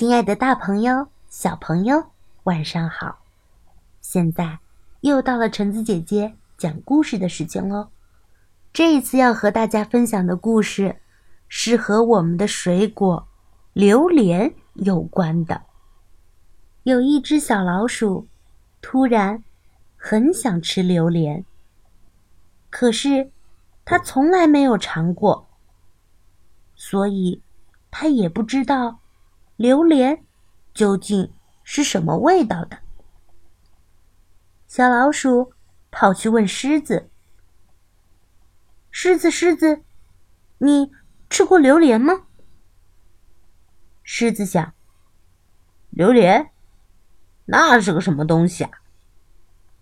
亲爱的，大朋友、小朋友，晚上好！现在又到了橙子姐姐讲故事的时间喽。这一次要和大家分享的故事是和我们的水果榴莲有关的。有一只小老鼠突然很想吃榴莲，可是它从来没有尝过，所以它也不知道。榴莲究竟是什么味道的？小老鼠跑去问狮子：“狮子，狮子，你吃过榴莲吗？”狮子想：“榴莲，那是个什么东西啊？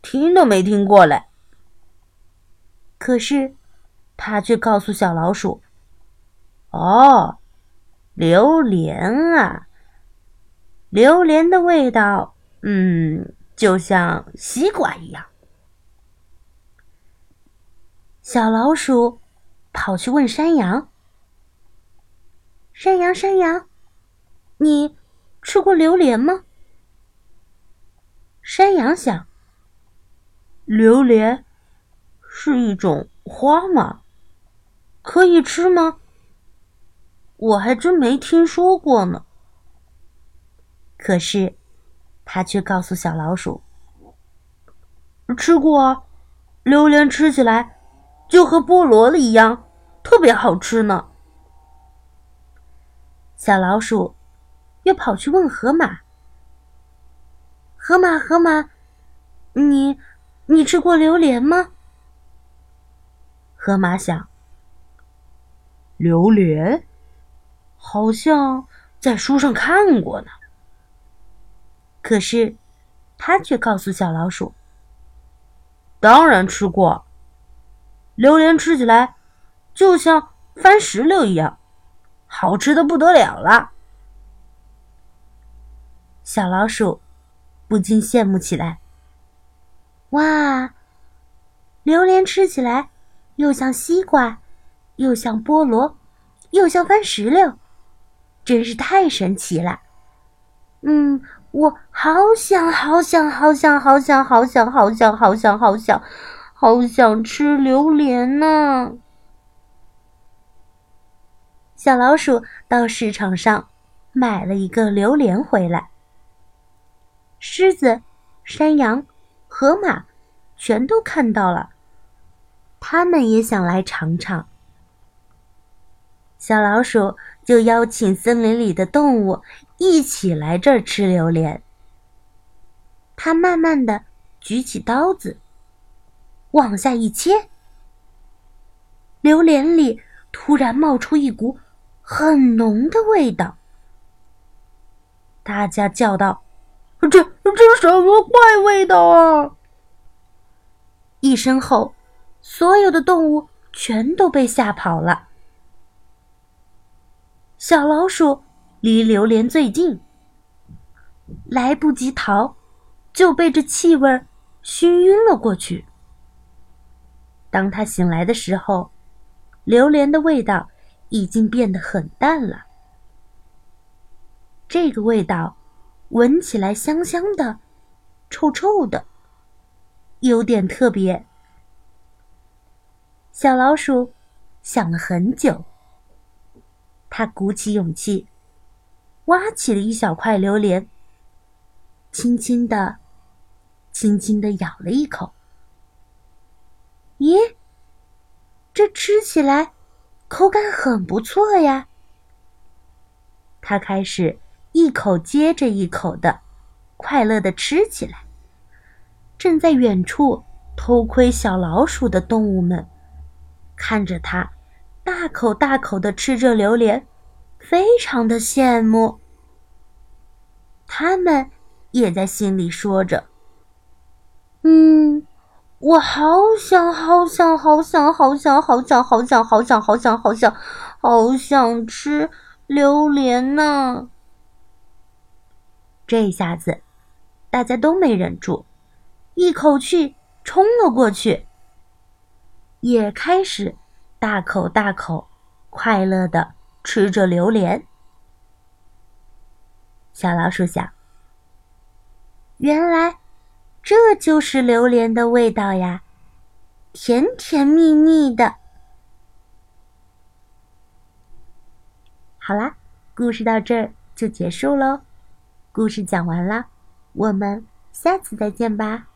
听都没听过嘞。”可是，他却告诉小老鼠：“哦，榴莲啊！”榴莲的味道，嗯，就像西瓜一样。小老鼠跑去问山羊：“山羊，山羊，你吃过榴莲吗？”山羊想：“榴莲是一种花吗？可以吃吗？我还真没听说过呢。”可是，他却告诉小老鼠：“吃过啊，榴莲吃起来就和菠萝一样，特别好吃呢。”小老鼠又跑去问河马：“河马，河马，你你吃过榴莲吗？”河马想：“榴莲好像在书上看过呢。”可是，他却告诉小老鼠：“当然吃过，榴莲吃起来就像番石榴一样，好吃的不得了了。”小老鼠不禁羡慕起来：“哇，榴莲吃起来又像西瓜，又像菠萝，又像番石榴，真是太神奇了。”嗯。我好想好想好想好想好想好想好想好想好想吃榴莲呢！小老鼠到市场上买了一个榴莲回来。狮子、山羊、河马全都看到了，他们也想来尝尝。小老鼠就邀请森林里的动物一起来这儿吃榴莲。他慢慢的举起刀子，往下一切，榴莲里突然冒出一股很浓的味道。大家叫道：“这这什么怪味道啊！”一声后，所有的动物全都被吓跑了。小老鼠离榴莲最近，来不及逃，就被这气味熏晕了过去。当他醒来的时候，榴莲的味道已经变得很淡了。这个味道闻起来香香的，臭臭的，有点特别。小老鼠想了很久。他鼓起勇气，挖起了一小块榴莲，轻轻的、轻轻的咬了一口。咦，这吃起来口感很不错呀！他开始一口接着一口的快乐的吃起来。正在远处偷窥小老鼠的动物们，看着他。大口大口的吃着榴莲，非常的羡慕。他们也在心里说着：“嗯，我好想好想好想好想好想好想好想好想好想好想吃榴莲呢。”这下子，大家都没忍住，一口气冲了过去，也开始。大口大口，快乐的吃着榴莲。小老鼠想：“原来这就是榴莲的味道呀，甜甜蜜蜜的。”好啦，故事到这儿就结束喽。故事讲完了，我们下次再见吧。